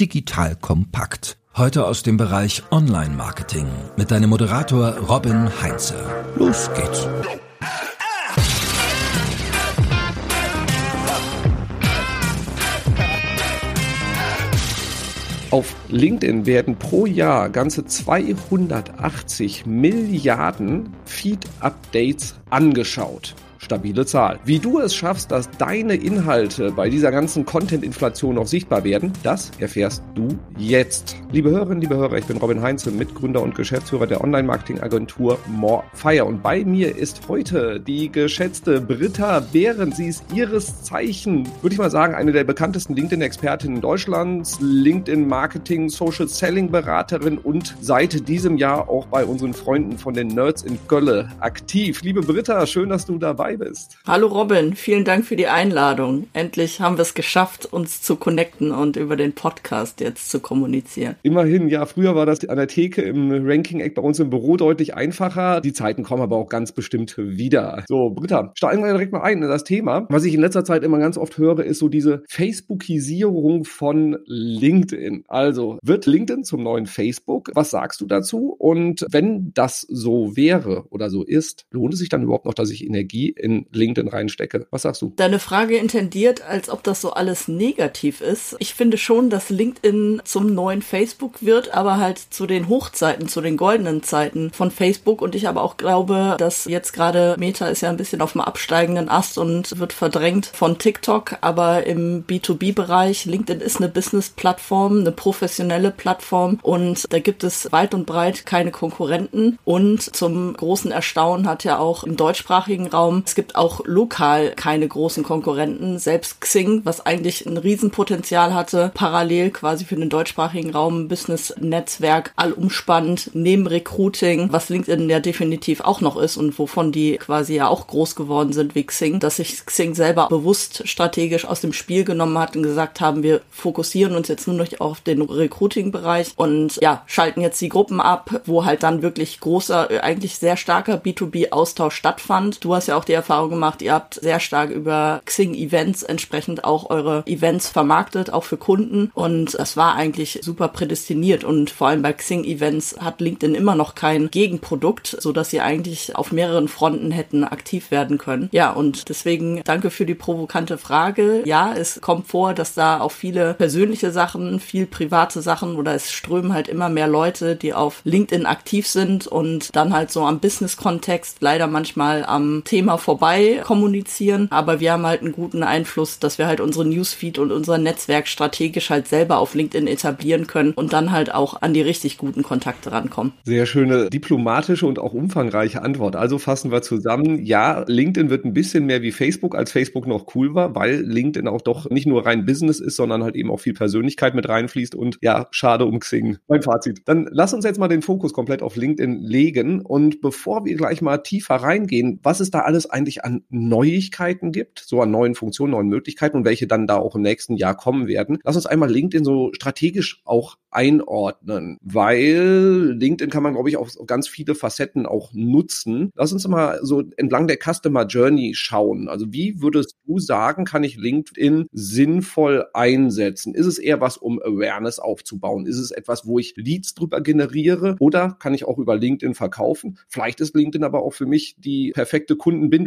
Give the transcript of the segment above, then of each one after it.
digital kompakt. Heute aus dem Bereich Online-Marketing mit deinem Moderator Robin Heinze. Los geht's. Auf LinkedIn werden pro Jahr ganze 280 Milliarden Feed-Updates angeschaut stabile Zahl. Wie du es schaffst, dass deine Inhalte bei dieser ganzen Content-Inflation noch sichtbar werden, das erfährst du jetzt. Liebe Hörerinnen, liebe Hörer, ich bin Robin Heinze, Mitgründer und Geschäftsführer der Online-Marketing-Agentur Morefire. Und bei mir ist heute die geschätzte Britta Behrens. Sie ist ihres Zeichen, würde ich mal sagen, eine der bekanntesten LinkedIn-Expertinnen Deutschlands, LinkedIn-Marketing, Social-Selling-Beraterin und seit diesem Jahr auch bei unseren Freunden von den Nerds in Gölle aktiv. Liebe Britta, schön, dass du dabei bist. Hallo Robin, vielen Dank für die Einladung. Endlich haben wir es geschafft, uns zu connecten und über den Podcast jetzt zu kommunizieren. Immerhin, ja, früher war das an der Theke im Ranking-Eck bei uns im Büro deutlich einfacher. Die Zeiten kommen aber auch ganz bestimmt wieder. So, Britta, steigen wir direkt mal ein in das Thema. Was ich in letzter Zeit immer ganz oft höre, ist so diese Facebookisierung von LinkedIn. Also, wird LinkedIn zum neuen Facebook? Was sagst du dazu? Und wenn das so wäre oder so ist, lohnt es sich dann überhaupt noch, dass ich Energie in LinkedIn reinstecke. Was sagst du? Deine Frage intendiert, als ob das so alles negativ ist. Ich finde schon, dass LinkedIn zum neuen Facebook wird, aber halt zu den Hochzeiten, zu den goldenen Zeiten von Facebook. Und ich aber auch glaube, dass jetzt gerade Meta ist ja ein bisschen auf dem absteigenden Ast und wird verdrängt von TikTok. Aber im B2B-Bereich, LinkedIn ist eine Business-Plattform, eine professionelle Plattform und da gibt es weit und breit keine Konkurrenten. Und zum großen Erstaunen hat ja auch im deutschsprachigen Raum gibt auch lokal keine großen Konkurrenten. Selbst Xing, was eigentlich ein Riesenpotenzial hatte, parallel quasi für den deutschsprachigen Raum Business-Netzwerk, allumspannend, neben Recruiting, was LinkedIn ja definitiv auch noch ist und wovon die quasi ja auch groß geworden sind wie Xing, dass sich Xing selber bewusst strategisch aus dem Spiel genommen hat und gesagt haben, wir fokussieren uns jetzt nur noch auf den Recruiting-Bereich und ja, schalten jetzt die Gruppen ab, wo halt dann wirklich großer, eigentlich sehr starker B2B-Austausch stattfand. Du hast ja auch die Erfahrung gemacht, ihr habt sehr stark über Xing Events entsprechend auch eure Events vermarktet, auch für Kunden. Und das war eigentlich super prädestiniert. Und vor allem bei Xing Events hat LinkedIn immer noch kein Gegenprodukt, so dass sie eigentlich auf mehreren Fronten hätten aktiv werden können. Ja, und deswegen danke für die provokante Frage. Ja, es kommt vor, dass da auch viele persönliche Sachen, viel private Sachen oder es strömen halt immer mehr Leute, die auf LinkedIn aktiv sind und dann halt so am Business-Kontext leider manchmal am Thema vorbei kommunizieren, aber wir haben halt einen guten Einfluss, dass wir halt unsere Newsfeed und unser Netzwerk strategisch halt selber auf LinkedIn etablieren können und dann halt auch an die richtig guten Kontakte rankommen. Sehr schöne diplomatische und auch umfangreiche Antwort. Also fassen wir zusammen, ja, LinkedIn wird ein bisschen mehr wie Facebook, als Facebook noch cool war, weil LinkedIn auch doch nicht nur rein Business ist, sondern halt eben auch viel Persönlichkeit mit reinfließt und ja, schade um Xing. Mein Fazit. Dann lass uns jetzt mal den Fokus komplett auf LinkedIn legen und bevor wir gleich mal tiefer reingehen, was ist da alles eigentlich an Neuigkeiten gibt, so an neuen Funktionen, neuen Möglichkeiten und welche dann da auch im nächsten Jahr kommen werden. Lass uns einmal LinkedIn so strategisch auch einordnen, weil LinkedIn kann man, glaube ich, auf ganz viele Facetten auch nutzen. Lass uns mal so entlang der Customer Journey schauen. Also wie würdest du sagen, kann ich LinkedIn sinnvoll einsetzen? Ist es eher was, um Awareness aufzubauen? Ist es etwas, wo ich Leads drüber generiere? Oder kann ich auch über LinkedIn verkaufen? Vielleicht ist LinkedIn aber auch für mich die perfekte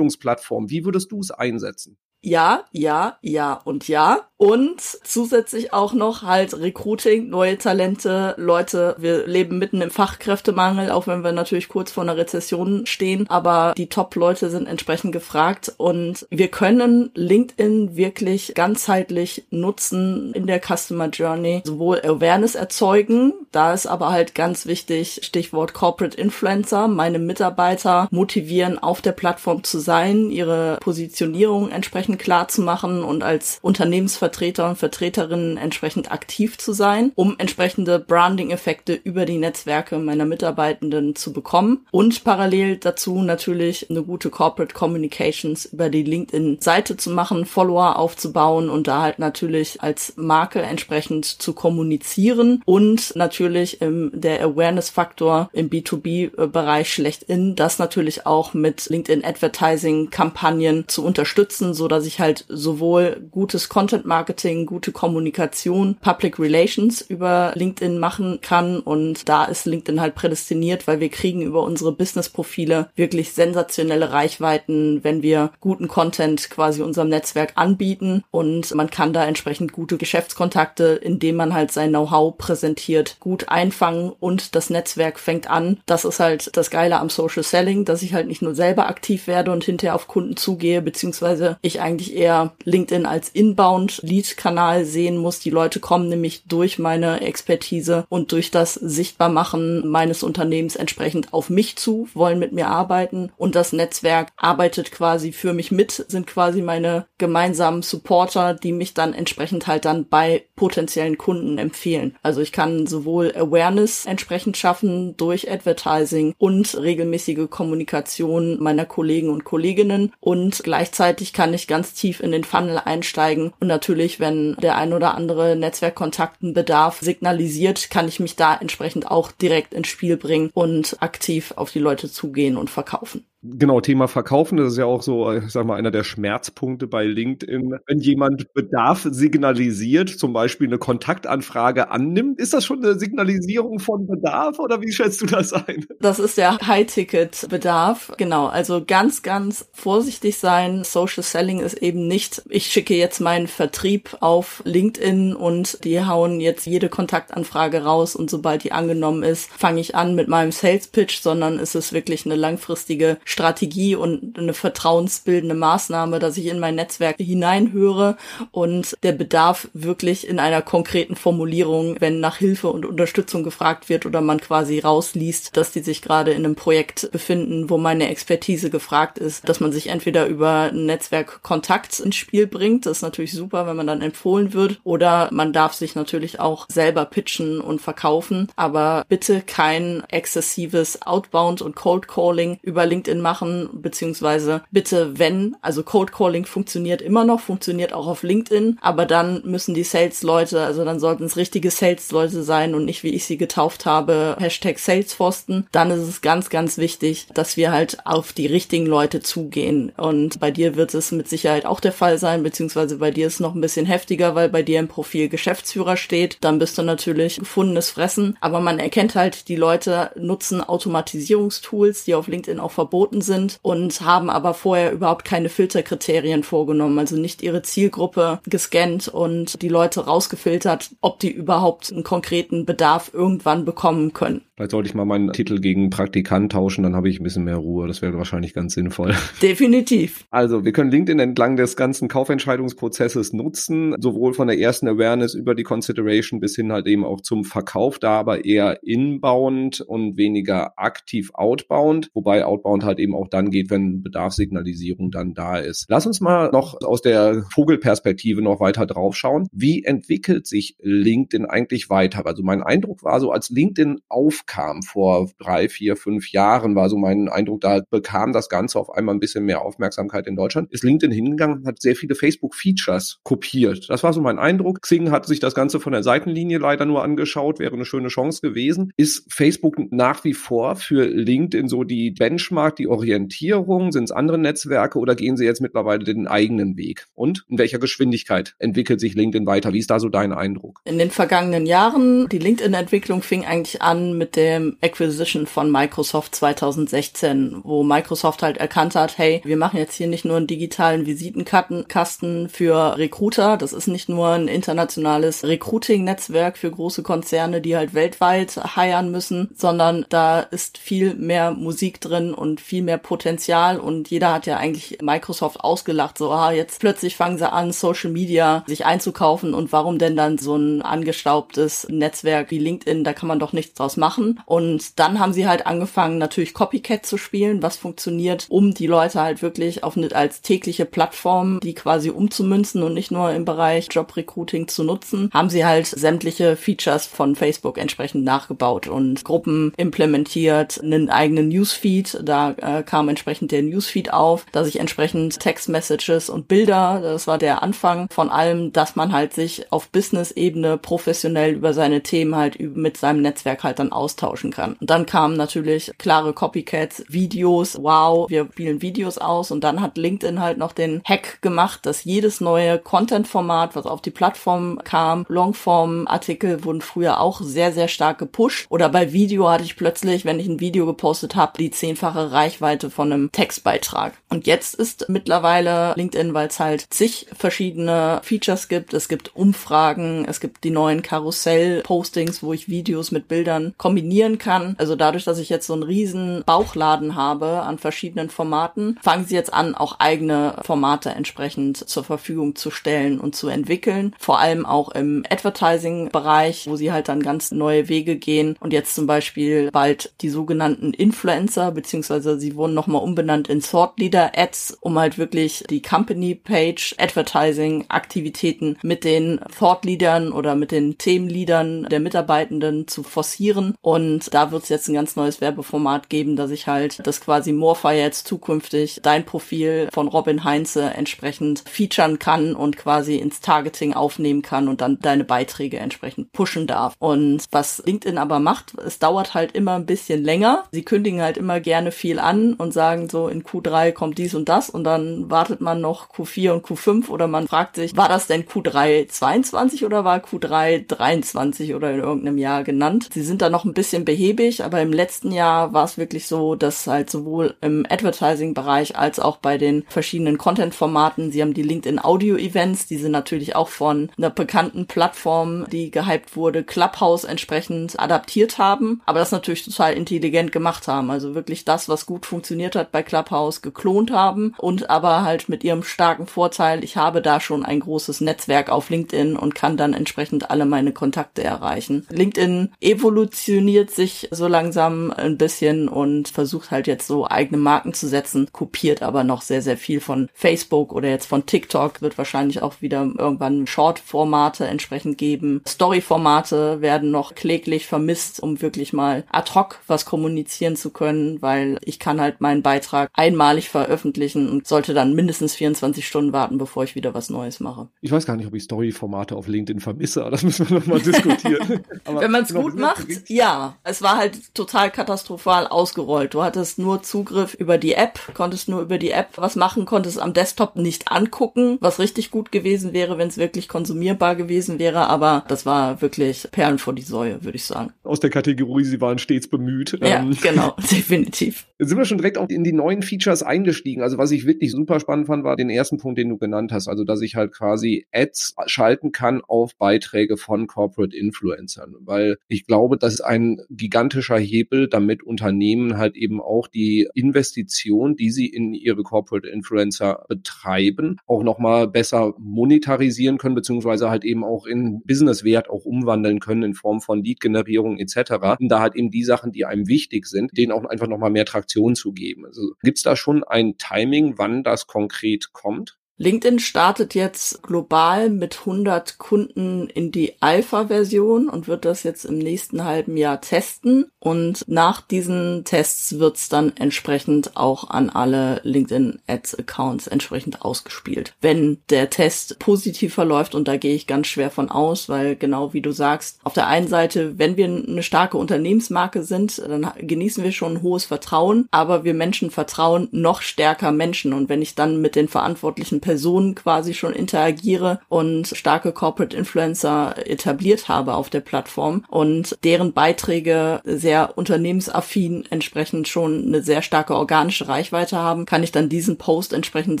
Kundenbindungsplattform. Wie würdest du es einsetzen? Ja, ja, ja und ja. Und zusätzlich auch noch halt Recruiting, neue Talente, Leute. Wir leben mitten im Fachkräftemangel, auch wenn wir natürlich kurz vor einer Rezession stehen. Aber die Top-Leute sind entsprechend gefragt und wir können LinkedIn wirklich ganzheitlich nutzen in der Customer Journey. Sowohl Awareness erzeugen, da ist aber halt ganz wichtig, Stichwort Corporate Influencer, meine Mitarbeiter motivieren, auf der Plattform zu sein, ihre Positionierung entsprechend klar zu machen und als Unternehmensvertreter und Vertreterinnen entsprechend aktiv zu sein, um entsprechende Branding-Effekte über die Netzwerke meiner Mitarbeitenden zu bekommen. Und parallel dazu natürlich eine gute Corporate Communications über die LinkedIn-Seite zu machen, Follower aufzubauen und da halt natürlich als Marke entsprechend zu kommunizieren und natürlich im, der Awareness-Faktor im B2B-Bereich schlechthin, das natürlich auch mit LinkedIn Advertising-Kampagnen zu unterstützen, so dass ich halt sowohl gutes Content-Marketing, gute Kommunikation, Public Relations über LinkedIn machen kann und da ist LinkedIn halt prädestiniert, weil wir kriegen über unsere Business-Profile wirklich sensationelle Reichweiten, wenn wir guten Content quasi unserem Netzwerk anbieten und man kann da entsprechend gute Geschäftskontakte, indem man halt sein Know-how präsentiert, gut einfangen und das Netzwerk fängt an. Das ist halt das Geile am Social Selling, dass ich halt nicht nur selber aktiv werde und hinterher auf Kunden zugehe, beziehungsweise ich eigentlich eher LinkedIn als Inbound-Lead-Kanal sehen muss. Die Leute kommen nämlich durch meine Expertise und durch das Sichtbarmachen meines Unternehmens entsprechend auf mich zu, wollen mit mir arbeiten und das Netzwerk arbeitet quasi für mich mit, sind quasi meine gemeinsamen Supporter, die mich dann entsprechend halt dann bei potenziellen Kunden empfehlen. Also ich kann sowohl Awareness entsprechend schaffen durch Advertising und regelmäßige Kommunikation meiner Kollegen und Kolleginnen und gleichzeitig kann ich ganz tief in den Funnel einsteigen und natürlich, wenn der ein oder andere Netzwerkkontakten Bedarf signalisiert, kann ich mich da entsprechend auch direkt ins Spiel bringen und aktiv auf die Leute zugehen und verkaufen. Genau, Thema Verkaufen, das ist ja auch so, ich sag mal, einer der Schmerzpunkte bei LinkedIn. Wenn jemand Bedarf signalisiert, zum Beispiel eine Kontaktanfrage annimmt, ist das schon eine Signalisierung von Bedarf oder wie schätzt du das ein? Das ist der High-Ticket-Bedarf. Genau, also ganz, ganz vorsichtig sein. Social Selling ist eben nicht, ich schicke jetzt meinen Vertrieb auf LinkedIn und die hauen jetzt jede Kontaktanfrage raus und sobald die angenommen ist, fange ich an mit meinem Sales Pitch, sondern es ist wirklich eine langfristige Strategie und eine vertrauensbildende Maßnahme, dass ich in mein Netzwerk hineinhöre und der Bedarf wirklich in einer konkreten Formulierung, wenn nach Hilfe und Unterstützung gefragt wird oder man quasi rausliest, dass die sich gerade in einem Projekt befinden, wo meine Expertise gefragt ist, dass man sich entweder über ein Netzwerk Kontakt ins Spiel bringt, das ist natürlich super, wenn man dann empfohlen wird, oder man darf sich natürlich auch selber pitchen und verkaufen, aber bitte kein exzessives Outbound und Cold Calling über LinkedIn machen, beziehungsweise bitte wenn, also Code Calling funktioniert immer noch, funktioniert auch auf LinkedIn, aber dann müssen die Sales-Leute, also dann sollten es richtige Sales-Leute sein und nicht, wie ich sie getauft habe, Hashtag Salesforsten. Dann ist es ganz, ganz wichtig, dass wir halt auf die richtigen Leute zugehen. Und bei dir wird es mit Sicherheit auch der Fall sein, beziehungsweise bei dir ist noch ein bisschen heftiger, weil bei dir im Profil Geschäftsführer steht. Dann bist du natürlich gefundenes Fressen. Aber man erkennt halt, die Leute nutzen Automatisierungstools, die auf LinkedIn auch verboten verboten sind und haben aber vorher überhaupt keine Filterkriterien vorgenommen, also nicht ihre Zielgruppe gescannt und die Leute rausgefiltert, ob die überhaupt einen konkreten Bedarf irgendwann bekommen können. Vielleicht sollte ich mal meinen Titel gegen Praktikant tauschen, dann habe ich ein bisschen mehr Ruhe. Das wäre wahrscheinlich ganz sinnvoll. Definitiv. Also, wir können LinkedIn entlang des ganzen Kaufentscheidungsprozesses nutzen, sowohl von der ersten Awareness über die Consideration bis hin halt eben auch zum Verkauf, da aber eher inbound und weniger aktiv outbound, wobei outbound halt eben auch dann geht, wenn Bedarfssignalisierung dann da ist. Lass uns mal noch aus der Vogelperspektive noch weiter draufschauen. Wie entwickelt sich LinkedIn eigentlich weiter? Also mein Eindruck war so, als LinkedIn auf kam vor drei, vier, fünf Jahren, war so mein Eindruck, da bekam das Ganze auf einmal ein bisschen mehr Aufmerksamkeit in Deutschland, ist LinkedIn hingegangen hat sehr viele Facebook-Features kopiert. Das war so mein Eindruck. Xing hat sich das Ganze von der Seitenlinie leider nur angeschaut, wäre eine schöne Chance gewesen. Ist Facebook nach wie vor für LinkedIn so die Benchmark, die Orientierung? Sind es andere Netzwerke oder gehen sie jetzt mittlerweile den eigenen Weg? Und in welcher Geschwindigkeit entwickelt sich LinkedIn weiter? Wie ist da so dein Eindruck? In den vergangenen Jahren, die LinkedIn-Entwicklung fing eigentlich an mit dem Acquisition von Microsoft 2016, wo Microsoft halt erkannt hat, hey, wir machen jetzt hier nicht nur einen digitalen Visitenkartenkasten für Recruiter, das ist nicht nur ein internationales Recruiting-Netzwerk für große Konzerne, die halt weltweit heiern müssen, sondern da ist viel mehr Musik drin und viel mehr Potenzial und jeder hat ja eigentlich Microsoft ausgelacht, so, ah, jetzt plötzlich fangen sie an, Social Media sich einzukaufen und warum denn dann so ein angestaubtes Netzwerk wie LinkedIn, da kann man doch nichts draus machen. Und dann haben sie halt angefangen, natürlich Copycat zu spielen, was funktioniert, um die Leute halt wirklich auf eine als tägliche Plattform, die quasi umzumünzen und nicht nur im Bereich Jobrecruiting zu nutzen, haben sie halt sämtliche Features von Facebook entsprechend nachgebaut und Gruppen implementiert, einen eigenen Newsfeed, da äh, kam entsprechend der Newsfeed auf, dass ich entsprechend Textmessages und Bilder, das war der Anfang von allem, dass man halt sich auf Business-Ebene professionell über seine Themen halt mit seinem Netzwerk halt dann austauschen kann. Und dann kamen natürlich klare Copycats, Videos, wow, wir spielen Videos aus und dann hat LinkedIn halt noch den Hack gemacht, dass jedes neue Content-Format, was auf die Plattform kam, Longform-Artikel wurden früher auch sehr, sehr stark gepusht. Oder bei Video hatte ich plötzlich, wenn ich ein Video gepostet habe, die zehnfache Reichweite von einem Textbeitrag. Und jetzt ist mittlerweile LinkedIn, weil es halt zig verschiedene Features gibt. Es gibt Umfragen, es gibt die neuen Karussell-Postings, wo ich Videos mit Bildern kombinieren kann. Also dadurch, dass ich jetzt so einen riesen Bauchladen habe an verschiedenen Formaten, fangen sie jetzt an, auch eigene Formate entsprechend zur Verfügung zu stellen und zu entwickeln. Vor allem auch im Advertising-Bereich, wo sie halt dann ganz neue Wege gehen und jetzt zum Beispiel bald die sogenannten Influencer, beziehungsweise sie wurden nochmal umbenannt in Thought Leader Ads, um halt wirklich die Company Page Advertising Aktivitäten mit den Thought Leadern oder mit den Themenleadern der Mitarbeitenden zu forcieren. Und da wird es jetzt ein ganz neues Werbeformat geben, dass ich halt das quasi Morpher jetzt zukünftig dein Profil von Robin Heinze entsprechend featuren kann und quasi ins Targeting aufnehmen kann und dann deine Beiträge entsprechend pushen darf. Und was LinkedIn aber macht, es dauert halt immer ein bisschen länger. Sie kündigen halt immer gerne viel an und sagen so, in Q3 kommt dies und das und dann wartet man noch Q4 und Q5 oder man fragt sich, war das denn Q3 22 oder war Q3 23 oder in irgendeinem Jahr genannt? Sie sind da noch ein bisschen behäbig, aber im letzten Jahr war es wirklich so, dass halt sowohl im Advertising-Bereich als auch bei den verschiedenen Content-Formaten, sie haben die LinkedIn Audio-Events, die sind natürlich auch von einer bekannten Plattform, die gehypt wurde, Clubhouse entsprechend adaptiert haben, aber das natürlich total intelligent gemacht haben. Also wirklich das, was gut funktioniert hat bei Clubhouse, geklont haben und aber halt mit ihrem starken Vorteil, ich habe da schon ein großes Netzwerk auf LinkedIn und kann dann entsprechend alle meine Kontakte erreichen. LinkedIn evolutioniert sich so langsam ein bisschen und versucht halt jetzt so eigene Marken zu setzen, kopiert aber noch sehr, sehr viel von Facebook oder jetzt von TikTok, wird wahrscheinlich auch wieder irgendwann Short-Formate entsprechend geben. Story-Formate werden noch kläglich vermisst, um wirklich mal ad hoc was kommunizieren zu können, weil ich kann halt meinen Beitrag einmalig veröffentlichen und sollte dann mindestens 24 Stunden warten, bevor ich wieder was Neues mache. Ich weiß gar nicht, ob ich Story-Formate auf LinkedIn vermisse, das müssen wir nochmal diskutieren. Wenn man es gut macht, ja. Es war halt total katastrophal ausgerollt. Du hattest nur Zugriff über die App, konntest nur über die App was machen, konntest am Desktop nicht angucken, was richtig gut gewesen wäre, wenn es wirklich konsumierbar gewesen wäre, aber das war wirklich Perlen vor die Säue, würde ich sagen. Aus der Kategorie, sie waren stets bemüht. Ja, ähm, genau, definitiv. Sind wir schon direkt auch in die neuen Features eingestiegen. Also was ich wirklich super spannend fand, war den ersten Punkt, den du genannt hast. Also dass ich halt quasi Ads schalten kann auf Beiträge von Corporate Influencern. Weil ich glaube, das ist ein gigantischer Hebel, damit Unternehmen halt eben auch die Investition, die sie in ihre Corporate Influencer betreiben, auch nochmal besser monetarisieren können, beziehungsweise halt eben auch in Businesswert auch umwandeln können in Form von Lead-Generierung etc. Und da halt eben die Sachen, die einem wichtig sind, denen auch einfach nochmal mehr Traktion zu geben. Also gibt's da schon ein Timing, wann das konkret kommt? LinkedIn startet jetzt global mit 100 Kunden in die Alpha-Version und wird das jetzt im nächsten halben Jahr testen. Und nach diesen Tests wird's dann entsprechend auch an alle LinkedIn Ads Accounts entsprechend ausgespielt. Wenn der Test positiv verläuft, und da gehe ich ganz schwer von aus, weil genau wie du sagst, auf der einen Seite, wenn wir eine starke Unternehmensmarke sind, dann genießen wir schon ein hohes Vertrauen, aber wir Menschen vertrauen noch stärker Menschen. Und wenn ich dann mit den verantwortlichen Personen quasi schon interagiere und starke Corporate Influencer etabliert habe auf der Plattform und deren Beiträge sehr unternehmensaffin entsprechend schon eine sehr starke organische Reichweite haben, kann ich dann diesen Post entsprechend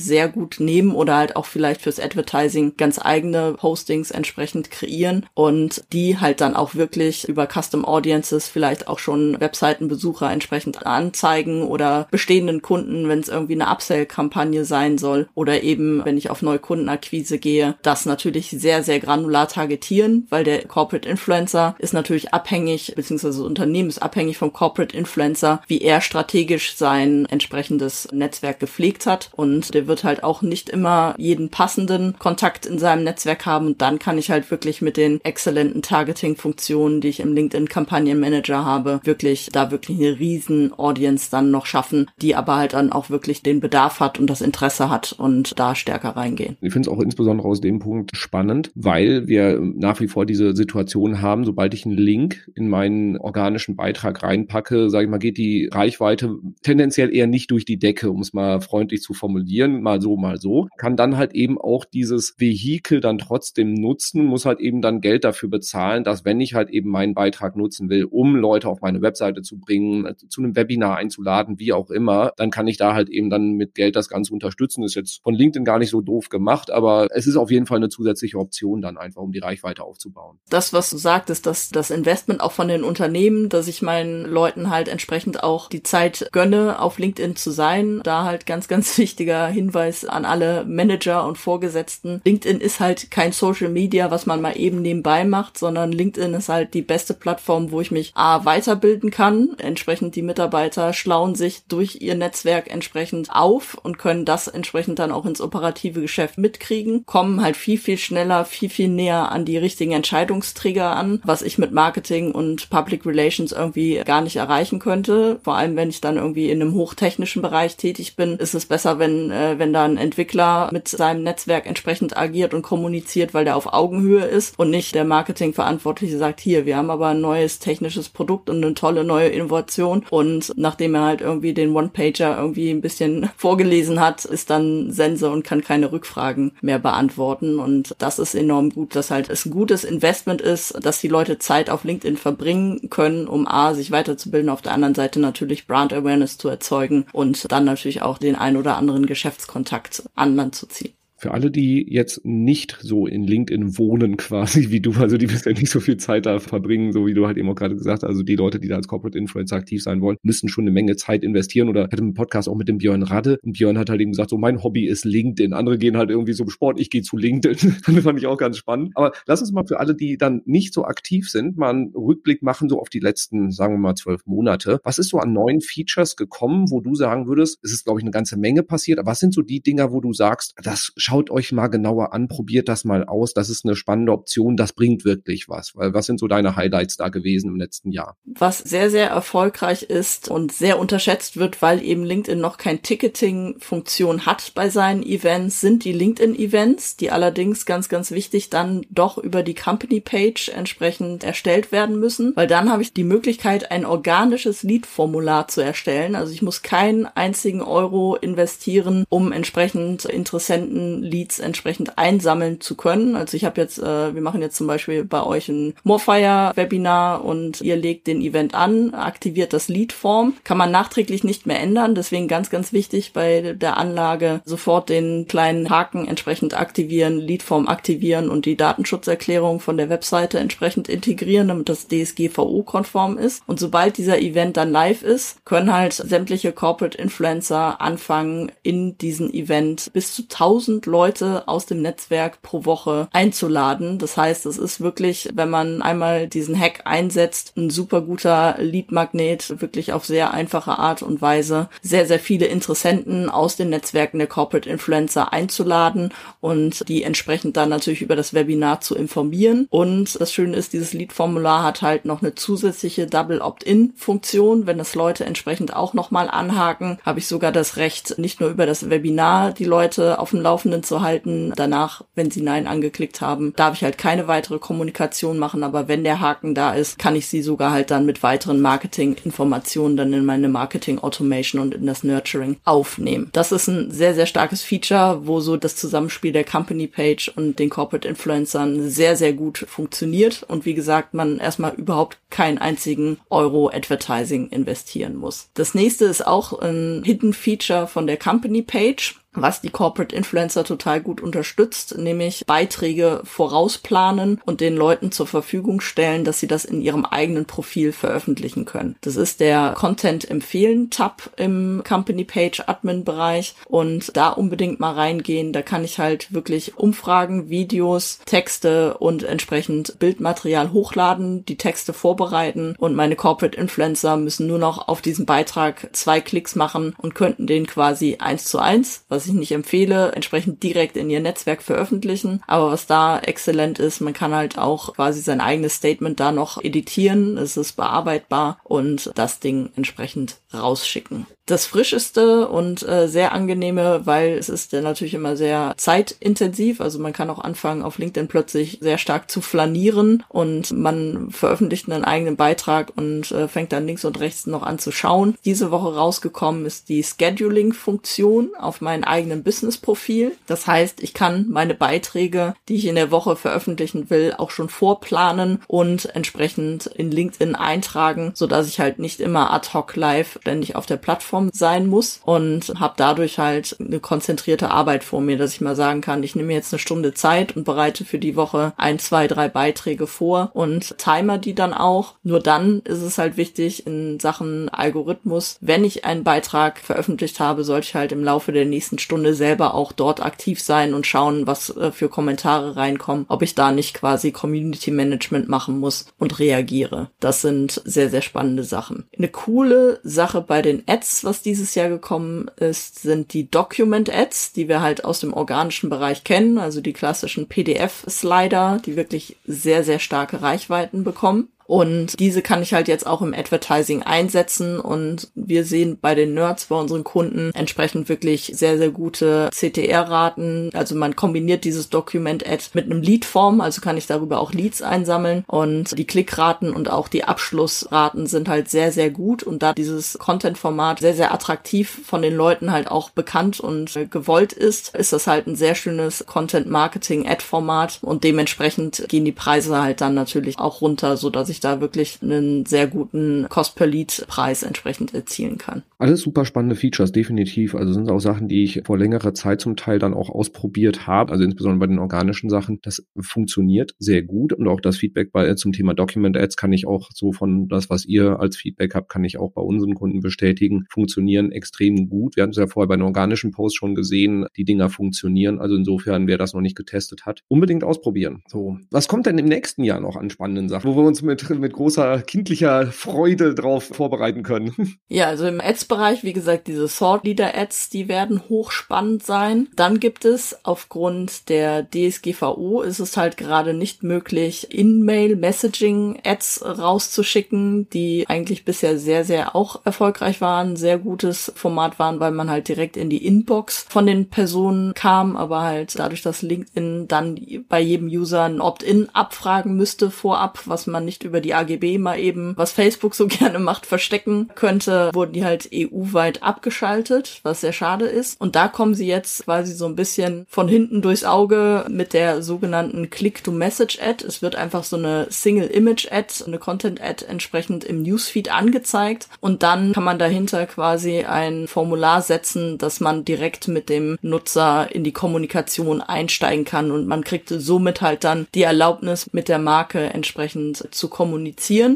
sehr gut nehmen oder halt auch vielleicht fürs Advertising ganz eigene Postings entsprechend kreieren und die halt dann auch wirklich über Custom Audiences vielleicht auch schon Webseitenbesucher entsprechend anzeigen oder bestehenden Kunden, wenn es irgendwie eine Upsell-Kampagne sein soll oder eben wenn ich auf Neukundenakquise gehe, das natürlich sehr, sehr granular targetieren, weil der Corporate Influencer ist natürlich abhängig, beziehungsweise das Unternehmen ist abhängig vom Corporate Influencer, wie er strategisch sein entsprechendes Netzwerk gepflegt hat. Und der wird halt auch nicht immer jeden passenden Kontakt in seinem Netzwerk haben. Und dann kann ich halt wirklich mit den exzellenten Targeting-Funktionen, die ich im LinkedIn Kampagnenmanager habe, wirklich da wirklich eine riesen Audience dann noch schaffen, die aber halt dann auch wirklich den Bedarf hat und das Interesse hat und da stärker reingehen. Ich finde es auch insbesondere aus dem Punkt spannend, weil wir nach wie vor diese Situation haben, sobald ich einen Link in meinen organischen Beitrag reinpacke, sage ich mal, geht die Reichweite tendenziell eher nicht durch die Decke, um es mal freundlich zu formulieren, mal so, mal so, kann dann halt eben auch dieses Vehikel dann trotzdem nutzen, muss halt eben dann Geld dafür bezahlen, dass wenn ich halt eben meinen Beitrag nutzen will, um Leute auf meine Webseite zu bringen, zu einem Webinar einzuladen, wie auch immer, dann kann ich da halt eben dann mit Geld das Ganze unterstützen. Das ist jetzt von LinkedIn gar nicht so doof gemacht, aber es ist auf jeden Fall eine zusätzliche Option dann einfach, um die Reichweite aufzubauen. Das, was du sagtest, dass das Investment auch von den Unternehmen, dass ich meinen Leuten halt entsprechend auch die Zeit gönne, auf LinkedIn zu sein, da halt ganz, ganz wichtiger Hinweis an alle Manager und Vorgesetzten. LinkedIn ist halt kein Social Media, was man mal eben nebenbei macht, sondern LinkedIn ist halt die beste Plattform, wo ich mich A weiterbilden kann. Entsprechend die Mitarbeiter schlauen sich durch ihr Netzwerk entsprechend auf und können das entsprechend dann auch ins operative Geschäft mitkriegen, kommen halt viel, viel schneller, viel, viel näher an die richtigen Entscheidungsträger an, was ich mit Marketing und Public Relations irgendwie gar nicht erreichen könnte. Vor allem, wenn ich dann irgendwie in einem hochtechnischen Bereich tätig bin, ist es besser, wenn, äh, wenn da ein Entwickler mit seinem Netzwerk entsprechend agiert und kommuniziert, weil der auf Augenhöhe ist und nicht der Marketingverantwortliche sagt, hier, wir haben aber ein neues technisches Produkt und eine tolle neue Innovation und nachdem er halt irgendwie den One-Pager irgendwie ein bisschen vorgelesen hat, ist dann Sense und kann keine Rückfragen mehr beantworten. Und das ist enorm gut, dass halt es ein gutes Investment ist, dass die Leute Zeit auf LinkedIn verbringen können, um A, sich weiterzubilden, auf der anderen Seite natürlich Brand Awareness zu erzeugen und dann natürlich auch den ein oder anderen Geschäftskontakt an Land zu ziehen für alle, die jetzt nicht so in LinkedIn wohnen quasi wie du, also die bisher nicht so viel Zeit da verbringen, so wie du halt eben auch gerade gesagt hast, also die Leute, die da als Corporate Influencer aktiv sein wollen, müssen schon eine Menge Zeit investieren. Oder hatte einen Podcast auch mit dem Björn Radde. Und Björn hat halt eben gesagt, so mein Hobby ist LinkedIn, andere gehen halt irgendwie so im Sport, ich gehe zu LinkedIn, das fand ich auch ganz spannend, aber lass uns mal für alle, die dann nicht so aktiv sind, mal einen Rückblick machen so auf die letzten, sagen wir mal, zwölf Monate. Was ist so an neuen Features gekommen, wo du sagen würdest, es ist glaube ich eine ganze Menge passiert, aber was sind so die Dinger, wo du sagst, das schaut euch mal genauer an, probiert das mal aus, das ist eine spannende Option, das bringt wirklich was. Weil was sind so deine Highlights da gewesen im letzten Jahr? Was sehr, sehr erfolgreich ist und sehr unterschätzt wird, weil eben LinkedIn noch kein Ticketing-Funktion hat bei seinen Events, sind die LinkedIn-Events, die allerdings ganz, ganz wichtig dann doch über die Company-Page entsprechend erstellt werden müssen, weil dann habe ich die Möglichkeit, ein organisches Lead-Formular zu erstellen. Also ich muss keinen einzigen Euro investieren, um entsprechend Interessenten Leads entsprechend einsammeln zu können. Also ich habe jetzt, äh, wir machen jetzt zum Beispiel bei euch ein Morfire-Webinar und ihr legt den Event an, aktiviert das Lead-Form, kann man nachträglich nicht mehr ändern. Deswegen ganz, ganz wichtig bei der Anlage sofort den kleinen Haken entsprechend aktivieren, Lead-Form aktivieren und die Datenschutzerklärung von der Webseite entsprechend integrieren, damit das DSGVO-konform ist. Und sobald dieser Event dann live ist, können halt sämtliche Corporate Influencer anfangen, in diesen Event bis zu 1000 Leute aus dem Netzwerk pro Woche einzuladen. Das heißt, es ist wirklich, wenn man einmal diesen Hack einsetzt, ein super guter Lead-Magnet, wirklich auf sehr einfache Art und Weise sehr, sehr viele Interessenten aus den Netzwerken der Corporate Influencer einzuladen und die entsprechend dann natürlich über das Webinar zu informieren. Und das Schöne ist, dieses Lead-Formular hat halt noch eine zusätzliche Double Opt-in-Funktion. Wenn das Leute entsprechend auch nochmal anhaken, habe ich sogar das Recht, nicht nur über das Webinar die Leute auf dem Laufenden zu halten. Danach, wenn sie Nein angeklickt haben, darf ich halt keine weitere Kommunikation machen. Aber wenn der Haken da ist, kann ich sie sogar halt dann mit weiteren Marketing-Informationen dann in meine Marketing-Automation und in das Nurturing aufnehmen. Das ist ein sehr, sehr starkes Feature, wo so das Zusammenspiel der Company-Page und den Corporate Influencern sehr, sehr gut funktioniert. Und wie gesagt, man erstmal überhaupt keinen einzigen Euro Advertising investieren muss. Das nächste ist auch ein Hidden Feature von der Company Page. Was die Corporate Influencer total gut unterstützt, nämlich Beiträge vorausplanen und den Leuten zur Verfügung stellen, dass sie das in ihrem eigenen Profil veröffentlichen können. Das ist der Content empfehlen Tab im Company Page Admin Bereich und da unbedingt mal reingehen. Da kann ich halt wirklich Umfragen, Videos, Texte und entsprechend Bildmaterial hochladen, die Texte vorbereiten und meine Corporate Influencer müssen nur noch auf diesen Beitrag zwei Klicks machen und könnten den quasi eins zu eins, was ich nicht empfehle, entsprechend direkt in ihr Netzwerk veröffentlichen. Aber was da exzellent ist, man kann halt auch quasi sein eigenes Statement da noch editieren. Es ist bearbeitbar und das Ding entsprechend rausschicken das frischeste und äh, sehr angenehme, weil es ist ja natürlich immer sehr zeitintensiv. Also man kann auch anfangen, auf LinkedIn plötzlich sehr stark zu flanieren und man veröffentlicht einen eigenen Beitrag und äh, fängt dann links und rechts noch an zu schauen. Diese Woche rausgekommen ist die Scheduling-Funktion auf meinem eigenen Business-Profil. Das heißt, ich kann meine Beiträge, die ich in der Woche veröffentlichen will, auch schon vorplanen und entsprechend in LinkedIn eintragen, so dass ich halt nicht immer ad hoc live ständig auf der Plattform Plattform sein muss und habe dadurch halt eine konzentrierte Arbeit vor mir, dass ich mal sagen kann, ich nehme jetzt eine Stunde Zeit und bereite für die Woche ein, zwei, drei Beiträge vor und timer die dann auch. Nur dann ist es halt wichtig in Sachen Algorithmus, wenn ich einen Beitrag veröffentlicht habe, sollte ich halt im Laufe der nächsten Stunde selber auch dort aktiv sein und schauen, was äh, für Kommentare reinkommen, ob ich da nicht quasi Community Management machen muss und reagiere. Das sind sehr, sehr spannende Sachen. Eine coole Sache bei den Ads, was dieses Jahr gekommen ist, sind die Document Ads, die wir halt aus dem organischen Bereich kennen, also die klassischen PDF-Slider, die wirklich sehr, sehr starke Reichweiten bekommen. Und diese kann ich halt jetzt auch im Advertising einsetzen. Und wir sehen bei den Nerds, bei unseren Kunden entsprechend wirklich sehr, sehr gute CTR-Raten. Also man kombiniert dieses Document-Ad mit einem Lead-Form, also kann ich darüber auch Leads einsammeln. Und die Klickraten und auch die Abschlussraten sind halt sehr, sehr gut. Und da dieses Content-Format sehr, sehr attraktiv von den Leuten halt auch bekannt und gewollt ist, ist das halt ein sehr schönes Content-Marketing-Ad-Format. Und dementsprechend gehen die Preise halt dann natürlich auch runter, so ich da wirklich einen sehr guten Cost-per-Lead-Preis entsprechend erzielen kann. Alles super spannende Features, definitiv. Also sind auch Sachen, die ich vor längerer Zeit zum Teil dann auch ausprobiert habe, also insbesondere bei den organischen Sachen. Das funktioniert sehr gut und auch das Feedback bei, zum Thema Document Ads kann ich auch so von das, was ihr als Feedback habt, kann ich auch bei unseren Kunden bestätigen, funktionieren extrem gut. Wir hatten es ja vorher bei den organischen Posts schon gesehen, die Dinger funktionieren. Also insofern, wer das noch nicht getestet hat, unbedingt ausprobieren. So, was kommt denn im nächsten Jahr noch an spannenden Sachen, wo wir uns mit mit großer kindlicher Freude drauf vorbereiten können. Ja, also im Ads-Bereich, wie gesagt, diese Thought Leader Ads, die werden hochspannend sein. Dann gibt es aufgrund der DSGVO ist es halt gerade nicht möglich, In-Mail Messaging Ads rauszuschicken, die eigentlich bisher sehr, sehr auch erfolgreich waren, sehr gutes Format waren, weil man halt direkt in die Inbox von den Personen kam, aber halt dadurch, dass LinkedIn dann bei jedem User ein Opt-in abfragen müsste vorab, was man nicht über die AGB mal eben, was Facebook so gerne macht, verstecken könnte, wurden die halt EU-weit abgeschaltet, was sehr schade ist. Und da kommen sie jetzt quasi so ein bisschen von hinten durchs Auge mit der sogenannten Click-to-Message-Ad. Es wird einfach so eine Single-Image-Ad, eine Content-Ad entsprechend im Newsfeed angezeigt und dann kann man dahinter quasi ein Formular setzen, dass man direkt mit dem Nutzer in die Kommunikation einsteigen kann und man kriegt somit halt dann die Erlaubnis, mit der Marke entsprechend zu kommunizieren.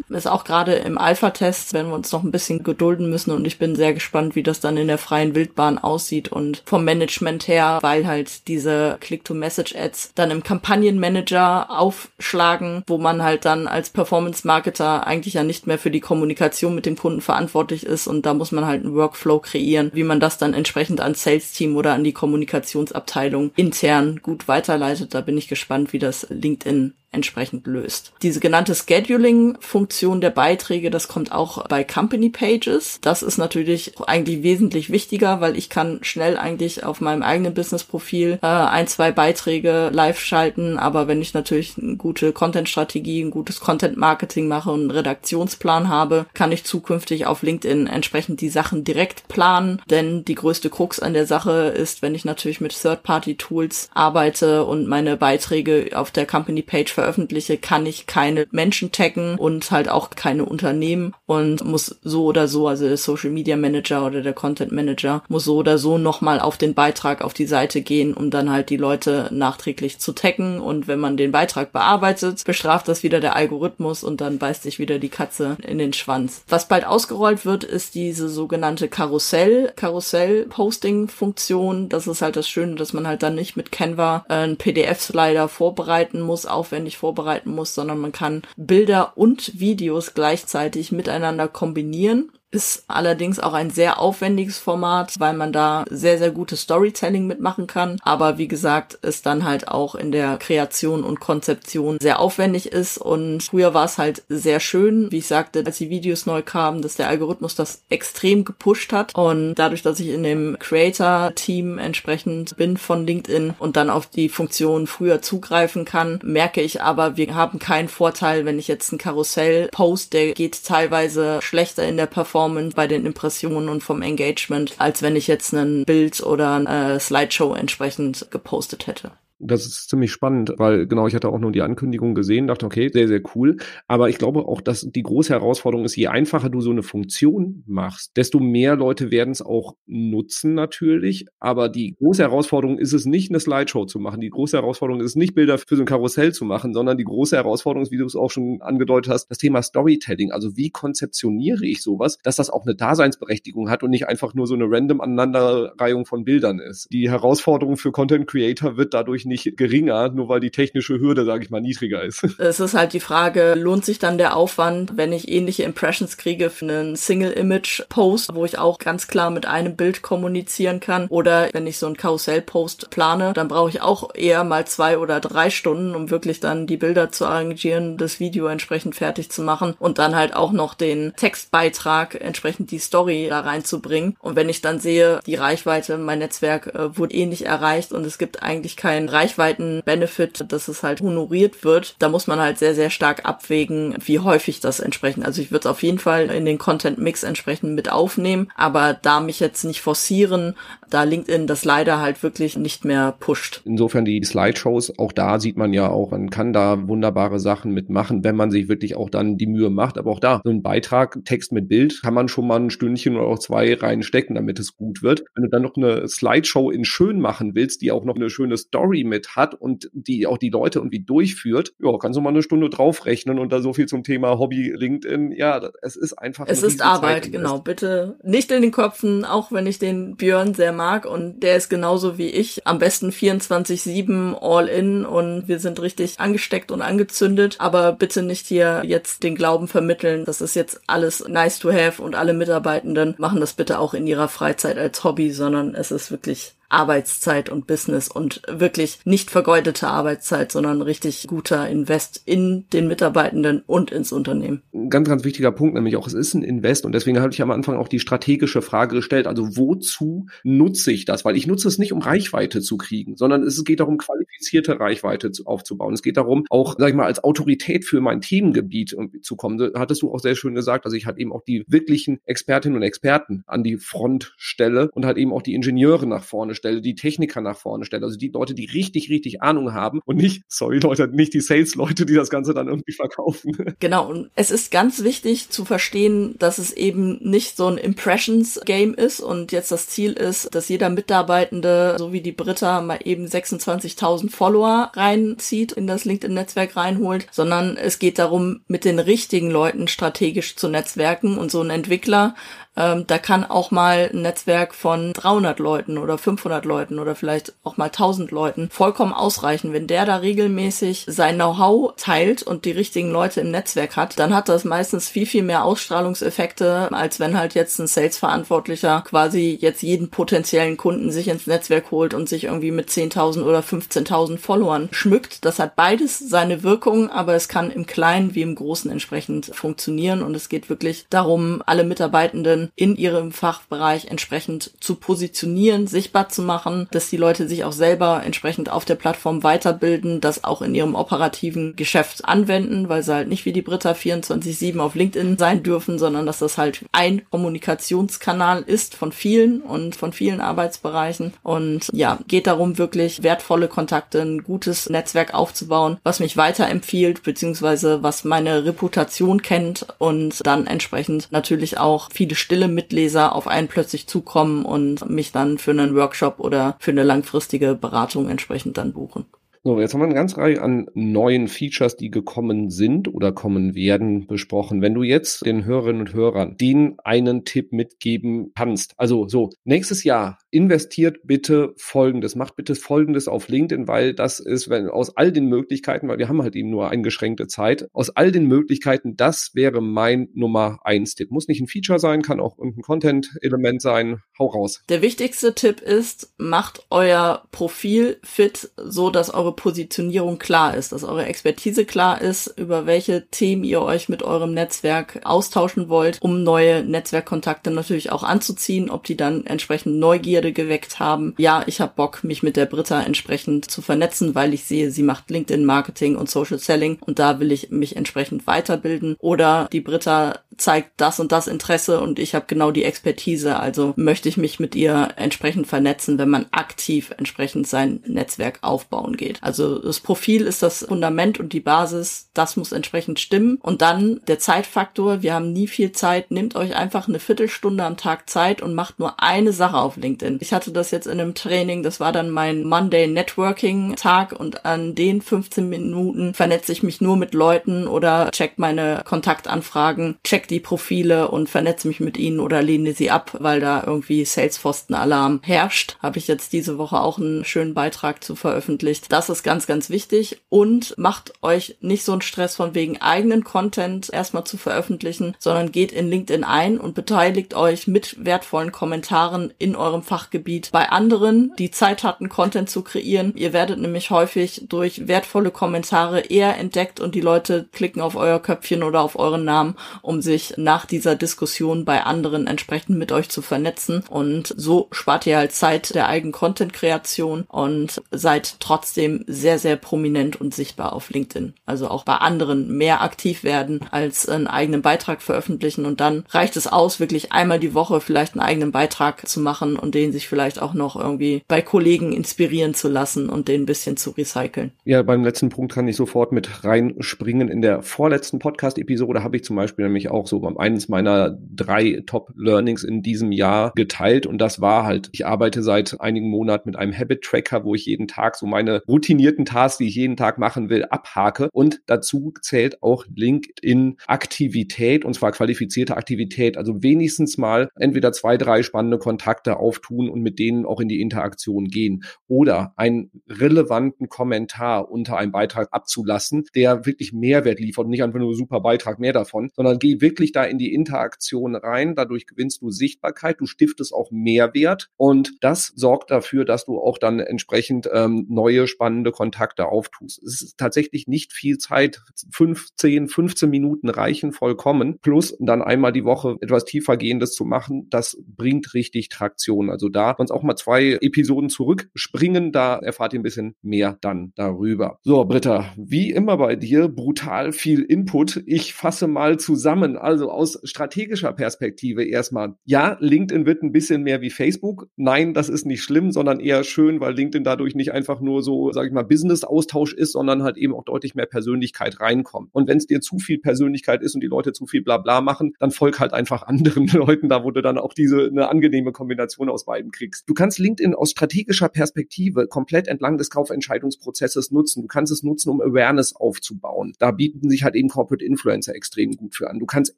Ist auch gerade im Alpha-Test, wenn wir uns noch ein bisschen gedulden müssen. Und ich bin sehr gespannt, wie das dann in der freien Wildbahn aussieht und vom Management her, weil halt diese Click-to-Message-Ads dann im Kampagnenmanager aufschlagen, wo man halt dann als Performance-Marketer eigentlich ja nicht mehr für die Kommunikation mit dem Kunden verantwortlich ist. Und da muss man halt einen Workflow kreieren, wie man das dann entsprechend ans Sales-Team oder an die Kommunikationsabteilung intern gut weiterleitet. Da bin ich gespannt, wie das LinkedIn entsprechend löst. Diese genannte Scheduling-Funktion der Beiträge, das kommt auch bei Company Pages. Das ist natürlich eigentlich wesentlich wichtiger, weil ich kann schnell eigentlich auf meinem eigenen Business-Profil äh, ein, zwei Beiträge live schalten. Aber wenn ich natürlich eine gute Content-Strategie, ein gutes Content-Marketing mache und einen Redaktionsplan habe, kann ich zukünftig auf LinkedIn entsprechend die Sachen direkt planen. Denn die größte Krux an der Sache ist, wenn ich natürlich mit Third-Party-Tools arbeite und meine Beiträge auf der Company-Page veröffentliche, veröffentliche, kann ich keine Menschen taggen und halt auch keine Unternehmen und muss so oder so, also der Social Media Manager oder der Content Manager muss so oder so nochmal auf den Beitrag auf die Seite gehen, um dann halt die Leute nachträglich zu taggen und wenn man den Beitrag bearbeitet, bestraft das wieder der Algorithmus und dann beißt sich wieder die Katze in den Schwanz. Was bald ausgerollt wird, ist diese sogenannte Karussell, Karussell-Posting-Funktion. Das ist halt das Schöne, dass man halt dann nicht mit Canva äh, PDF-Slider vorbereiten muss, aufwendig vorbereiten muss, sondern man kann Bilder und Videos gleichzeitig miteinander kombinieren ist allerdings auch ein sehr aufwendiges Format, weil man da sehr, sehr gutes Storytelling mitmachen kann. Aber wie gesagt, es dann halt auch in der Kreation und Konzeption sehr aufwendig ist. Und früher war es halt sehr schön, wie ich sagte, als die Videos neu kamen, dass der Algorithmus das extrem gepusht hat. Und dadurch, dass ich in dem Creator-Team entsprechend bin von LinkedIn und dann auf die Funktion früher zugreifen kann, merke ich aber, wir haben keinen Vorteil, wenn ich jetzt ein Karussell post, der geht teilweise schlechter in der Performance Performance, bei den Impressionen und vom Engagement, als wenn ich jetzt ein Bild oder eine Slideshow entsprechend gepostet hätte. Das ist ziemlich spannend, weil genau, ich hatte auch nur die Ankündigung gesehen, dachte, okay, sehr, sehr cool. Aber ich glaube auch, dass die große Herausforderung ist, je einfacher du so eine Funktion machst, desto mehr Leute werden es auch nutzen natürlich. Aber die große Herausforderung ist es nicht, eine Slideshow zu machen. Die große Herausforderung ist nicht, Bilder für so ein Karussell zu machen, sondern die große Herausforderung ist, wie du es auch schon angedeutet hast, das Thema Storytelling. Also wie konzeptioniere ich sowas, dass das auch eine Daseinsberechtigung hat und nicht einfach nur so eine random Aneinanderreihung von Bildern ist. Die Herausforderung für Content Creator wird dadurch nicht geringer, nur weil die technische Hürde, sage ich mal, niedriger ist. Es ist halt die Frage, lohnt sich dann der Aufwand, wenn ich ähnliche Impressions kriege für einen Single-Image-Post, wo ich auch ganz klar mit einem Bild kommunizieren kann, oder wenn ich so einen Karussell-Post plane, dann brauche ich auch eher mal zwei oder drei Stunden, um wirklich dann die Bilder zu arrangieren, das Video entsprechend fertig zu machen und dann halt auch noch den Textbeitrag, entsprechend die Story da reinzubringen. Und wenn ich dann sehe, die Reichweite, mein Netzwerk äh, wurde eh nicht erreicht und es gibt eigentlich keinen Reichweiten-Benefit, dass es halt honoriert wird. Da muss man halt sehr, sehr stark abwägen, wie häufig das entsprechend. Also ich würde es auf jeden Fall in den Content-Mix entsprechend mit aufnehmen, aber da mich jetzt nicht forcieren, da LinkedIn das leider halt wirklich nicht mehr pusht. Insofern die Slideshows, auch da sieht man ja auch, man kann da wunderbare Sachen mitmachen, wenn man sich wirklich auch dann die Mühe macht. Aber auch da, so ein Beitrag, Text mit Bild, kann man schon mal ein Stündchen oder auch zwei reinstecken, damit es gut wird. Wenn du dann noch eine Slideshow in schön machen willst, die auch noch eine schöne Story mit hat und die auch die Leute irgendwie durchführt, ja, kannst du mal eine Stunde draufrechnen und da so viel zum Thema Hobby LinkedIn. Ja, es ist einfach. Es ist Arbeit, genau. Bitte nicht in den Köpfen, auch wenn ich den Björn sehr mag und der ist genauso wie ich. Am besten 24-7 all in und wir sind richtig angesteckt und angezündet. Aber bitte nicht hier jetzt den Glauben vermitteln, das ist jetzt alles nice to have und alle Mitarbeitenden machen das bitte auch in ihrer Freizeit als Hobby, sondern es ist wirklich Arbeitszeit und Business und wirklich nicht vergeudete Arbeitszeit, sondern richtig guter Invest in den Mitarbeitenden und ins Unternehmen. Ganz, ganz wichtiger Punkt, nämlich auch, es ist ein Invest und deswegen habe ich am Anfang auch die strategische Frage gestellt, also wozu nutze ich das? Weil ich nutze es nicht, um Reichweite zu kriegen, sondern es geht darum, qualifizierte Reichweite aufzubauen. Es geht darum, auch, sag ich mal, als Autorität für mein Themengebiet zu kommen. Da hattest du auch sehr schön gesagt, also ich halt eben auch die wirklichen Expertinnen und Experten an die Front stelle und halt eben auch die Ingenieure nach vorne stelle, die Techniker nach vorne stelle, also die Leute, die richtig, richtig Ahnung haben und nicht, sorry Leute, nicht die Sales-Leute, die das Ganze dann irgendwie verkaufen. Genau, und es ist ganz wichtig zu verstehen, dass es eben nicht so ein Impressions-Game ist und jetzt das Ziel ist, dass jeder Mitarbeitende, so wie die Britta, mal eben 26.000 Follower reinzieht, in das LinkedIn-Netzwerk reinholt, sondern es geht darum, mit den richtigen Leuten strategisch zu netzwerken und so ein Entwickler ähm, da kann auch mal ein Netzwerk von 300 Leuten oder 500 Leuten oder vielleicht auch mal 1000 Leuten vollkommen ausreichen. Wenn der da regelmäßig sein Know-how teilt und die richtigen Leute im Netzwerk hat, dann hat das meistens viel, viel mehr Ausstrahlungseffekte, als wenn halt jetzt ein Sales-Verantwortlicher quasi jetzt jeden potenziellen Kunden sich ins Netzwerk holt und sich irgendwie mit 10.000 oder 15.000 Followern schmückt. Das hat beides seine Wirkung, aber es kann im Kleinen wie im Großen entsprechend funktionieren und es geht wirklich darum, alle Mitarbeitenden In ihrem Fachbereich entsprechend zu positionieren, sichtbar zu machen, dass die Leute sich auch selber entsprechend auf der Plattform weiterbilden, das auch in ihrem operativen Geschäft anwenden, weil sie halt nicht wie die Britta 24-7 auf LinkedIn sein dürfen, sondern dass das halt ein Kommunikationskanal ist von vielen und von vielen Arbeitsbereichen. Und ja, geht darum, wirklich wertvolle Kontakte, ein gutes Netzwerk aufzubauen, was mich weiterempfiehlt, beziehungsweise was meine Reputation kennt und dann entsprechend natürlich auch viele stille Mitleser auf einen plötzlich zukommen und mich dann für einen Workshop oder für eine langfristige Beratung entsprechend dann buchen. So, jetzt haben wir eine ganze Reihe an neuen Features, die gekommen sind oder kommen werden, besprochen. Wenn du jetzt den Hörerinnen und Hörern den einen Tipp mitgeben kannst, also so, nächstes Jahr investiert bitte Folgendes, macht bitte Folgendes auf LinkedIn, weil das ist, wenn aus all den Möglichkeiten, weil wir haben halt eben nur eingeschränkte Zeit, aus all den Möglichkeiten, das wäre mein Nummer eins Tipp. Muss nicht ein Feature sein, kann auch irgendein Content-Element sein. Hau raus. Der wichtigste Tipp ist, macht euer Profil fit, so dass eure Positionierung klar ist, dass eure Expertise klar ist, über welche Themen ihr euch mit eurem Netzwerk austauschen wollt, um neue Netzwerkkontakte natürlich auch anzuziehen, ob die dann entsprechend Neugierde geweckt haben. Ja, ich habe Bock, mich mit der Britta entsprechend zu vernetzen, weil ich sehe, sie macht LinkedIn Marketing und Social Selling und da will ich mich entsprechend weiterbilden. Oder die Britta zeigt das und das Interesse und ich habe genau die Expertise, also möchte ich mich mit ihr entsprechend vernetzen, wenn man aktiv entsprechend sein Netzwerk aufbauen geht. Also das Profil ist das Fundament und die Basis, das muss entsprechend stimmen. Und dann der Zeitfaktor, wir haben nie viel Zeit, nehmt euch einfach eine Viertelstunde am Tag Zeit und macht nur eine Sache auf LinkedIn. Ich hatte das jetzt in einem Training, das war dann mein Monday Networking Tag und an den 15 Minuten vernetze ich mich nur mit Leuten oder check meine Kontaktanfragen, check die Profile und vernetze mich mit ihnen oder lehne sie ab, weil da irgendwie Salesforce-Alarm herrscht. Habe ich jetzt diese Woche auch einen schönen Beitrag zu veröffentlicht. Das ist ganz, ganz wichtig und macht euch nicht so einen Stress von wegen eigenen Content erstmal zu veröffentlichen, sondern geht in LinkedIn ein und beteiligt euch mit wertvollen Kommentaren in eurem Fachgebiet bei anderen, die Zeit hatten, Content zu kreieren. Ihr werdet nämlich häufig durch wertvolle Kommentare eher entdeckt und die Leute klicken auf euer Köpfchen oder auf euren Namen, um sich nach dieser Diskussion bei anderen entsprechend mit euch zu vernetzen. Und so spart ihr halt Zeit der eigenen Content-Kreation und seid trotzdem sehr, sehr prominent und sichtbar auf LinkedIn. Also auch bei anderen mehr aktiv werden als einen eigenen Beitrag veröffentlichen und dann reicht es aus, wirklich einmal die Woche vielleicht einen eigenen Beitrag zu machen und den sich vielleicht auch noch irgendwie bei Kollegen inspirieren zu lassen und den ein bisschen zu recyceln. Ja, beim letzten Punkt kann ich sofort mit reinspringen. In der vorletzten Podcast-Episode habe ich zum Beispiel nämlich auch so eines meiner drei Top-Learnings in diesem Jahr geteilt und das war halt, ich arbeite seit einigen Monaten mit einem Habit-Tracker, wo ich jeden Tag so meine Routine definierten Tasks, die ich jeden Tag machen will, abhake. Und dazu zählt auch LinkedIn-Aktivität und zwar qualifizierte Aktivität. Also wenigstens mal entweder zwei, drei spannende Kontakte auftun und mit denen auch in die Interaktion gehen. Oder einen relevanten Kommentar unter einem Beitrag abzulassen, der wirklich Mehrwert liefert und nicht einfach nur super Beitrag, mehr davon, sondern geh wirklich da in die Interaktion rein. Dadurch gewinnst du Sichtbarkeit, du stiftest auch Mehrwert und das sorgt dafür, dass du auch dann entsprechend ähm, neue spannende Kontakte auftust. Es ist tatsächlich nicht viel Zeit. Fünf, zehn, 15 Minuten reichen vollkommen. Plus dann einmal die Woche etwas tiefergehendes zu machen, das bringt richtig Traktion. Also da uns auch mal zwei Episoden zurückspringen, da erfahrt ihr ein bisschen mehr dann darüber. So, Britta, wie immer bei dir, brutal viel Input. Ich fasse mal zusammen. Also aus strategischer Perspektive erstmal. Ja, LinkedIn wird ein bisschen mehr wie Facebook. Nein, das ist nicht schlimm, sondern eher schön, weil LinkedIn dadurch nicht einfach nur so, sag ich mal, Business-Austausch ist, sondern halt eben auch deutlich mehr Persönlichkeit reinkommt. Und wenn es dir zu viel Persönlichkeit ist und die Leute zu viel Blabla machen, dann folg halt einfach anderen Leuten da, wo du dann auch diese eine angenehme Kombination aus beiden kriegst. Du kannst LinkedIn aus strategischer Perspektive komplett entlang des Kaufentscheidungsprozesses nutzen. Du kannst es nutzen, um Awareness aufzubauen. Da bieten sich halt eben Corporate Influencer extrem gut für an. Du kannst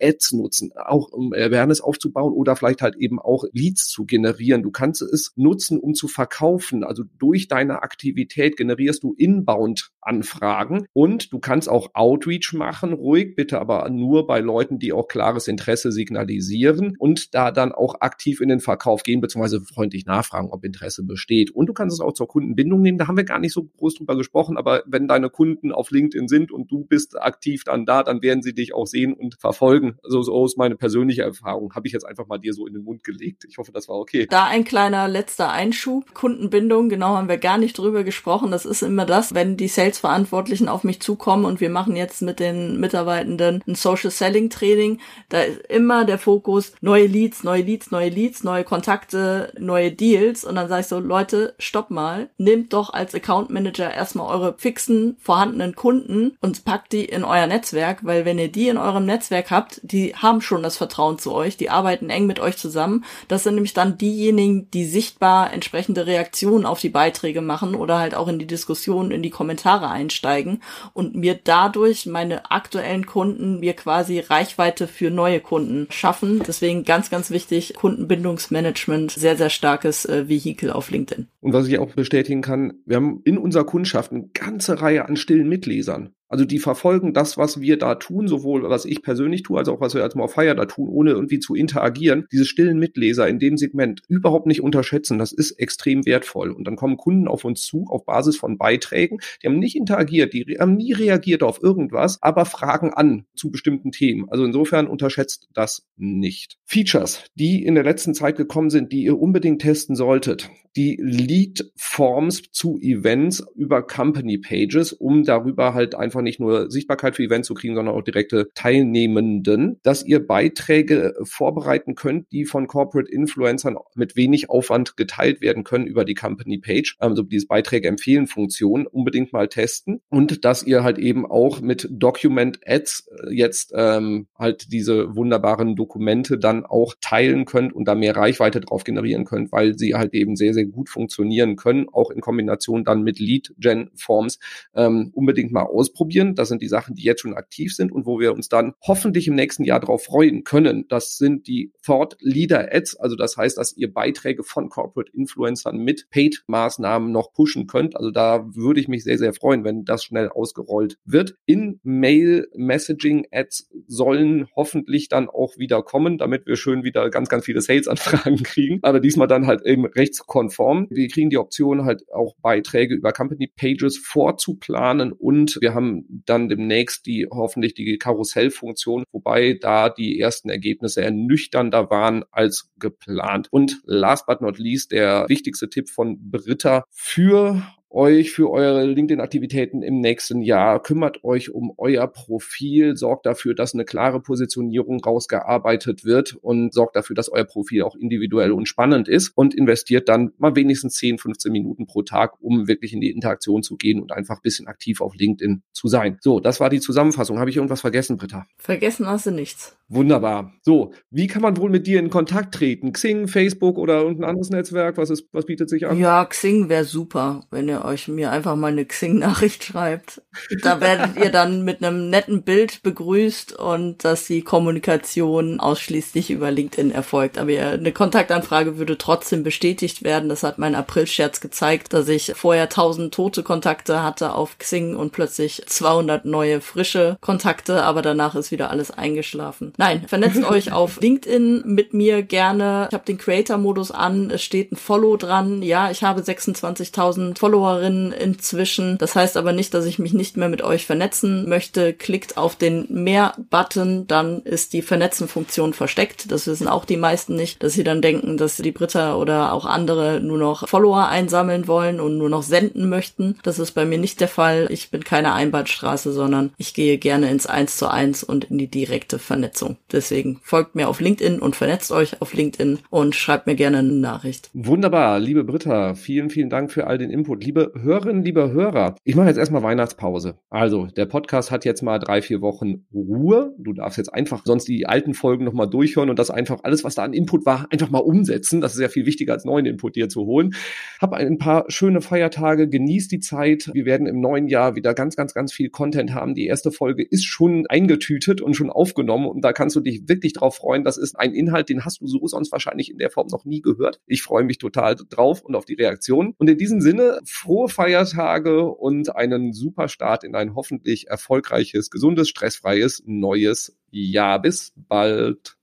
Ads nutzen, auch um Awareness aufzubauen oder vielleicht halt eben auch Leads zu generieren. Du kannst es nutzen, um zu verkaufen. Also durch deine Aktivität generierst du inbound anfragen. Und du kannst auch Outreach machen, ruhig, bitte aber nur bei Leuten, die auch klares Interesse signalisieren und da dann auch aktiv in den Verkauf gehen, beziehungsweise freundlich nachfragen, ob Interesse besteht. Und du kannst es auch zur Kundenbindung nehmen. Da haben wir gar nicht so groß drüber gesprochen, aber wenn deine Kunden auf LinkedIn sind und du bist aktiv dann da, dann werden sie dich auch sehen und verfolgen. Also so ist meine persönliche Erfahrung. Habe ich jetzt einfach mal dir so in den Mund gelegt. Ich hoffe, das war okay. Da ein kleiner letzter Einschub. Kundenbindung, genau haben wir gar nicht drüber gesprochen. Das ist immer das, wenn die Sales-Verantwortlichen auf mich zukommen und wir machen jetzt mit den Mitarbeitenden ein Social Selling Training. Da ist immer der Fokus neue Leads, neue Leads, neue Leads, neue Kontakte, neue Deals. Und dann sage ich so, Leute, stopp mal. Nehmt doch als Account Manager erstmal eure fixen, vorhandenen Kunden und packt die in euer Netzwerk, weil wenn ihr die in eurem Netzwerk habt, die haben schon das Vertrauen zu euch, die arbeiten eng mit euch zusammen. Das sind nämlich dann diejenigen, die sichtbar entsprechende Reaktionen auf die Beiträge machen oder halt auch in die Diskussion, in die Kommentare einsteigen und mir dadurch meine aktuellen Kunden mir quasi Reichweite für neue Kunden schaffen. Deswegen ganz, ganz wichtig, Kundenbindungsmanagement, sehr, sehr starkes äh, Vehikel auf LinkedIn. Und was ich auch bestätigen kann, wir haben in unserer Kundschaft eine ganze Reihe an stillen Mitlesern. Also die verfolgen das, was wir da tun, sowohl was ich persönlich tue, als auch was wir als More Fire da tun, ohne irgendwie zu interagieren. Diese stillen Mitleser in dem Segment überhaupt nicht unterschätzen. Das ist extrem wertvoll. Und dann kommen Kunden auf uns zu auf Basis von Beiträgen. Die haben nicht interagiert, die haben nie reagiert auf irgendwas, aber fragen an zu bestimmten Themen. Also insofern unterschätzt das nicht. Features, die in der letzten Zeit gekommen sind, die ihr unbedingt testen solltet. Die Lead Forms zu Events über Company Pages, um darüber halt einfach nicht nur Sichtbarkeit für Events zu kriegen, sondern auch direkte Teilnehmenden, dass ihr Beiträge vorbereiten könnt, die von Corporate Influencern mit wenig Aufwand geteilt werden können über die Company Page, also dieses Beiträge empfehlen Funktion unbedingt mal testen. Und dass ihr halt eben auch mit Document Ads äh, jetzt ähm, halt diese wunderbaren Dokumente dann auch teilen könnt und da mehr Reichweite drauf generieren könnt, weil sie halt eben sehr, sehr gut funktionieren können, auch in Kombination dann mit Lead-Gen-Forms ähm, unbedingt mal ausprobieren. Das sind die Sachen, die jetzt schon aktiv sind und wo wir uns dann hoffentlich im nächsten Jahr darauf freuen können. Das sind die Thought Leader Ads. Also das heißt, dass ihr Beiträge von Corporate Influencern mit Paid-Maßnahmen noch pushen könnt. Also da würde ich mich sehr, sehr freuen, wenn das schnell ausgerollt wird. In Mail Messaging Ads sollen hoffentlich dann auch wieder kommen, damit wir schön wieder ganz, ganz viele Sales-Anfragen kriegen. Aber diesmal dann halt eben rechtskonform. Wir kriegen die Option halt auch Beiträge über Company Pages vorzuplanen und wir haben dann demnächst die hoffentlich die Karussellfunktion, wobei da die ersten Ergebnisse ernüchternder waren als geplant. Und last but not least der wichtigste Tipp von Britta für euch für eure LinkedIn-Aktivitäten im nächsten Jahr. Kümmert euch um euer Profil, sorgt dafür, dass eine klare Positionierung rausgearbeitet wird und sorgt dafür, dass euer Profil auch individuell und spannend ist und investiert dann mal wenigstens 10, 15 Minuten pro Tag, um wirklich in die Interaktion zu gehen und einfach ein bisschen aktiv auf LinkedIn zu sein. So, das war die Zusammenfassung. Habe ich irgendwas vergessen, Britta? Vergessen hast du nichts. Wunderbar. So, wie kann man wohl mit dir in Kontakt treten? Xing, Facebook oder irgendein anderes Netzwerk? Was ist, was bietet sich an? Ja, Xing wäre super, wenn ihr euch mir einfach mal eine Xing-Nachricht schreibt. Da werdet ihr dann mit einem netten Bild begrüßt und dass die Kommunikation ausschließlich über LinkedIn erfolgt. Aber eine Kontaktanfrage würde trotzdem bestätigt werden. Das hat mein April-Scherz gezeigt, dass ich vorher 1000 tote Kontakte hatte auf Xing und plötzlich 200 neue frische Kontakte, aber danach ist wieder alles eingeschlafen. Nein, vernetzt euch auf LinkedIn mit mir gerne. Ich habe den Creator-Modus an. Es steht ein Follow dran. Ja, ich habe 26.000 Followerinnen inzwischen. Das heißt aber nicht, dass ich mich nicht mehr mit euch vernetzen möchte. Klickt auf den Mehr-Button, dann ist die Vernetzen-Funktion versteckt. Das wissen auch die meisten nicht, dass sie dann denken, dass die Britta oder auch andere nur noch Follower einsammeln wollen und nur noch senden möchten. Das ist bei mir nicht der Fall. Ich bin keine Einbahnstraße, sondern ich gehe gerne ins Eins zu eins und in die direkte Vernetzung. Vernetzung. Deswegen folgt mir auf LinkedIn und vernetzt euch auf LinkedIn und schreibt mir gerne eine Nachricht. Wunderbar, liebe Britta, vielen, vielen Dank für all den Input. Liebe Hörerinnen, liebe Hörer, ich mache jetzt erstmal Weihnachtspause. Also, der Podcast hat jetzt mal drei, vier Wochen Ruhe. Du darfst jetzt einfach sonst die alten Folgen nochmal durchhören und das einfach alles, was da an Input war, einfach mal umsetzen. Das ist ja viel wichtiger als neuen Input dir zu holen. Hab ein paar schöne Feiertage, genieß die Zeit. Wir werden im neuen Jahr wieder ganz, ganz, ganz viel Content haben. Die erste Folge ist schon eingetütet und schon aufgenommen und da kannst du dich wirklich drauf freuen. Das ist ein Inhalt, den hast du so sonst wahrscheinlich in der Form noch nie gehört. Ich freue mich total drauf und auf die Reaktion. Und in diesem Sinne, frohe Feiertage und einen super Start in ein hoffentlich erfolgreiches, gesundes, stressfreies neues Jahr. Bis bald.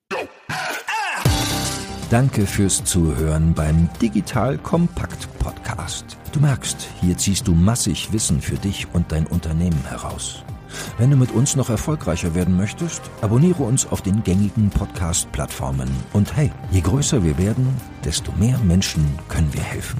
Danke fürs Zuhören beim Digital Kompakt Podcast. Du merkst, hier ziehst du massig Wissen für dich und dein Unternehmen heraus. Wenn du mit uns noch erfolgreicher werden möchtest, abonniere uns auf den gängigen Podcast-Plattformen. Und hey, je größer wir werden, desto mehr Menschen können wir helfen.